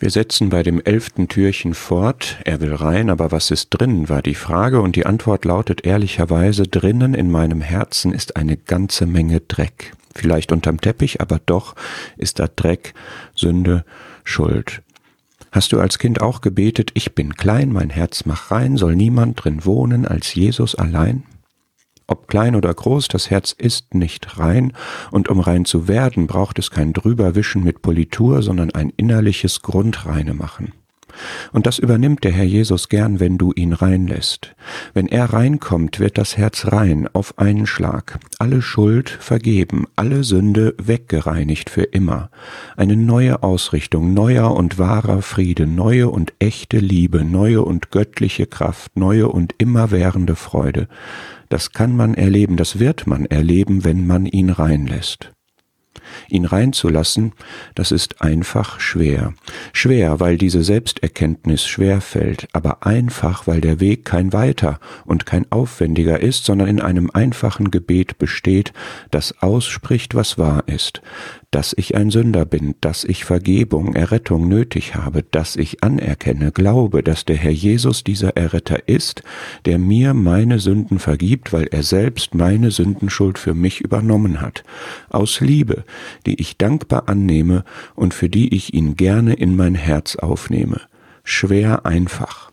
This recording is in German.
Wir setzen bei dem elften Türchen fort. Er will rein, aber was ist drin, war die Frage, und die Antwort lautet ehrlicherweise, drinnen in meinem Herzen ist eine ganze Menge Dreck. Vielleicht unterm Teppich, aber doch ist da Dreck, Sünde, Schuld. Hast du als Kind auch gebetet, ich bin klein, mein Herz mach rein, soll niemand drin wohnen als Jesus allein? Ob klein oder groß, das Herz ist nicht rein, und um rein zu werden, braucht es kein Drüberwischen mit Politur, sondern ein innerliches Grundreine machen. Und das übernimmt der Herr Jesus gern, wenn du ihn reinlässt. Wenn er reinkommt, wird das Herz rein auf einen Schlag, alle Schuld vergeben, alle Sünde weggereinigt für immer. Eine neue Ausrichtung, neuer und wahrer Friede, neue und echte Liebe, neue und göttliche Kraft, neue und immerwährende Freude. Das kann man erleben, das wird man erleben, wenn man ihn reinlässt. Ihn reinzulassen, das ist einfach schwer. Schwer, weil diese Selbsterkenntnis schwer fällt, aber einfach, weil der Weg kein weiter und kein aufwendiger ist, sondern in einem einfachen Gebet besteht, das ausspricht, was wahr ist, dass ich ein Sünder bin, dass ich Vergebung, Errettung nötig habe, dass ich anerkenne, glaube, dass der Herr Jesus dieser Erretter ist, der mir meine Sünden vergibt, weil er selbst meine Sündenschuld für mich übernommen hat, aus Liebe, die ich dankbar annehme und für die ich ihn gerne in mein Herz aufnehme. Schwer einfach.